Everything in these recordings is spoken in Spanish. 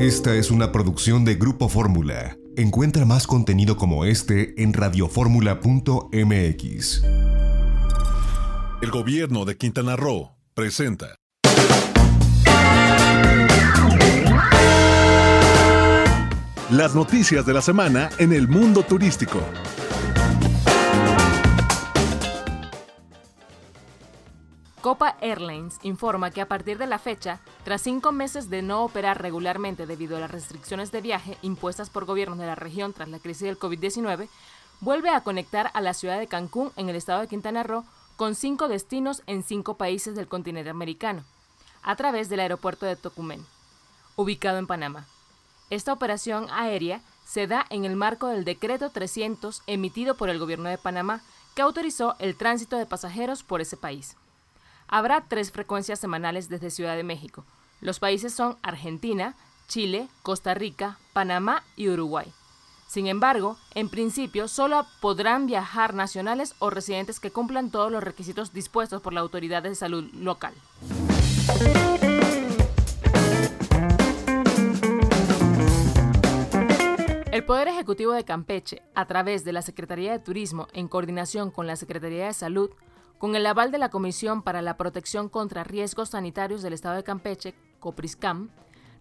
Esta es una producción de Grupo Fórmula. Encuentra más contenido como este en radioformula.mx. El gobierno de Quintana Roo presenta. Las noticias de la semana en el mundo turístico. Copa Airlines informa que a partir de la fecha, tras cinco meses de no operar regularmente debido a las restricciones de viaje impuestas por gobiernos de la región tras la crisis del COVID-19, vuelve a conectar a la ciudad de Cancún en el estado de Quintana Roo con cinco destinos en cinco países del continente americano, a través del aeropuerto de Tocumen, ubicado en Panamá. Esta operación aérea se da en el marco del decreto 300 emitido por el gobierno de Panamá que autorizó el tránsito de pasajeros por ese país. Habrá tres frecuencias semanales desde Ciudad de México. Los países son Argentina, Chile, Costa Rica, Panamá y Uruguay. Sin embargo, en principio solo podrán viajar nacionales o residentes que cumplan todos los requisitos dispuestos por la autoridad de salud local. El Poder Ejecutivo de Campeche, a través de la Secretaría de Turismo en coordinación con la Secretaría de Salud, con el aval de la Comisión para la Protección contra Riesgos Sanitarios del Estado de Campeche, COPRISCAM,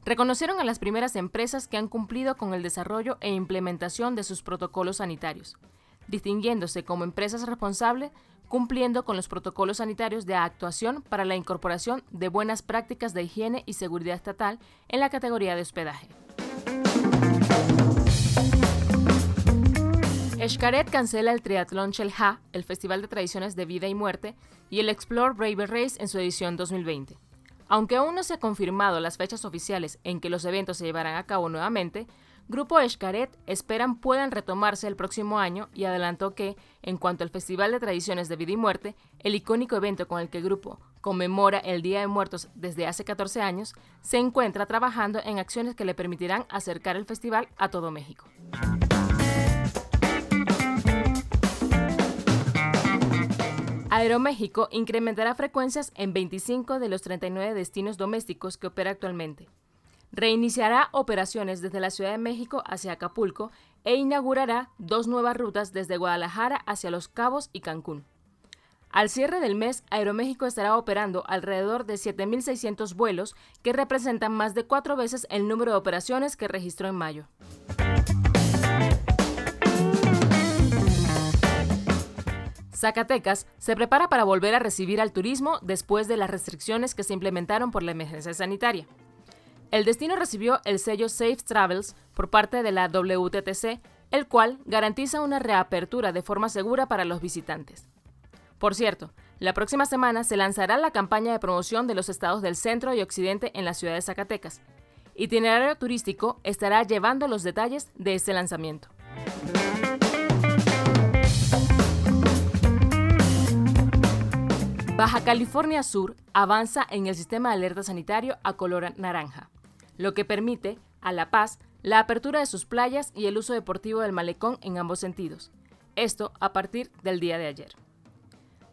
reconocieron a las primeras empresas que han cumplido con el desarrollo e implementación de sus protocolos sanitarios, distinguiéndose como empresas responsables cumpliendo con los protocolos sanitarios de actuación para la incorporación de buenas prácticas de higiene y seguridad estatal en la categoría de hospedaje. Xcaret cancela el Triatlón Chelha, el Festival de Tradiciones de Vida y Muerte, y el Explore Brave Race en su edición 2020. Aunque aún no se han confirmado las fechas oficiales en que los eventos se llevarán a cabo nuevamente, Grupo Xcaret esperan puedan retomarse el próximo año y adelantó que, en cuanto al Festival de Tradiciones de Vida y Muerte, el icónico evento con el que el grupo conmemora el Día de Muertos desde hace 14 años, se encuentra trabajando en acciones que le permitirán acercar el festival a todo México. Aeroméxico incrementará frecuencias en 25 de los 39 destinos domésticos que opera actualmente. Reiniciará operaciones desde la Ciudad de México hacia Acapulco e inaugurará dos nuevas rutas desde Guadalajara hacia Los Cabos y Cancún. Al cierre del mes, Aeroméxico estará operando alrededor de 7.600 vuelos, que representan más de cuatro veces el número de operaciones que registró en mayo. Zacatecas se prepara para volver a recibir al turismo después de las restricciones que se implementaron por la emergencia sanitaria. El destino recibió el sello Safe Travels por parte de la WTTC, el cual garantiza una reapertura de forma segura para los visitantes. Por cierto, la próxima semana se lanzará la campaña de promoción de los estados del centro y occidente en la ciudad de Zacatecas. Itinerario Turístico estará llevando los detalles de este lanzamiento. Baja California Sur avanza en el sistema de alerta sanitario a color naranja, lo que permite, a La Paz, la apertura de sus playas y el uso deportivo del malecón en ambos sentidos. Esto a partir del día de ayer.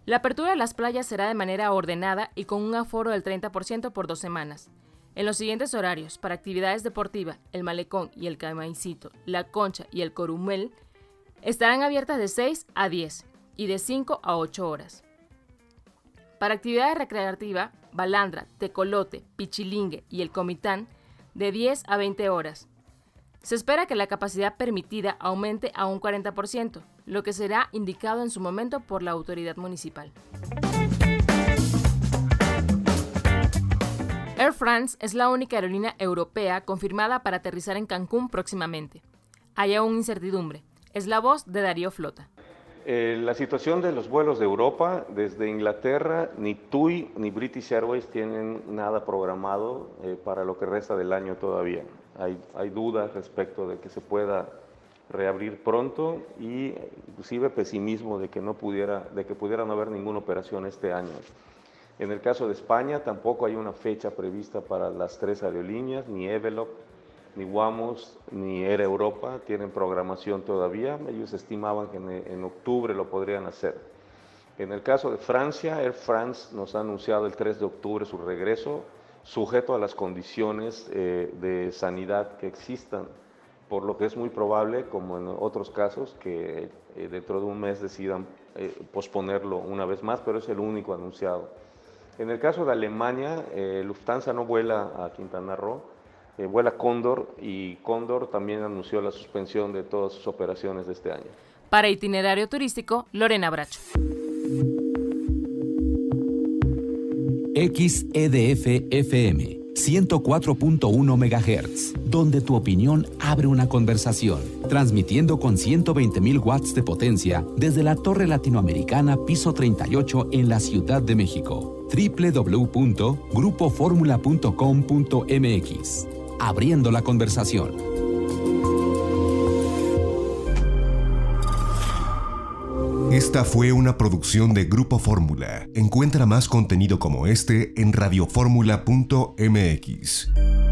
La apertura de las playas será de manera ordenada y con un aforo del 30% por dos semanas. En los siguientes horarios, para actividades deportivas, el malecón y el camaicito, la concha y el corumel estarán abiertas de 6 a 10 y de 5 a 8 horas. Para actividades recreativas, balandra, tecolote, pichilingue y el comitán, de 10 a 20 horas. Se espera que la capacidad permitida aumente a un 40%, lo que será indicado en su momento por la autoridad municipal. Air France es la única aerolínea europea confirmada para aterrizar en Cancún próximamente. Hay aún incertidumbre. Es la voz de Darío Flota. Eh, la situación de los vuelos de Europa, desde Inglaterra, ni TUI ni British Airways tienen nada programado eh, para lo que resta del año todavía. Hay, dudas respecto de que se pueda reabrir pronto y inclusive pesimismo de que no pudiera, de que pudiera no haber ninguna operación este año. En el caso de España tampoco hay una fecha prevista para las tres aerolíneas, ni Evelop, ni WAMOS ni Air Europa tienen programación todavía. Ellos estimaban que en, octubre lo podrían hacer. En el caso de Francia, Air France nos ha anunciado el 3 de octubre su regreso. sujeto a las condiciones eh, de sanidad que existan, por lo que es muy probable, como en otros casos, que eh, dentro de un mes decidan posponerlo una vez más, pero es el único anunciado. En el caso de Alemania, Lufthansa no vuela a Quintana Roo, vuela Cóndor y Cóndor también anunció la suspensión de todas sus operaciones de este año. Para itinerario turístico, Lorena Bracho. XEDF FM 104.1 MHz, donde tu opinión abre una conversación, transmitiendo con 120.000 watts de potencia desde la Torre Latinoamericana Piso 38 en la Ciudad de México. www.grupoformula.com.mx. Abriendo la conversación. Esta fue una producción de Grupo Fórmula. Encuentra más contenido como este en radioformula.mx.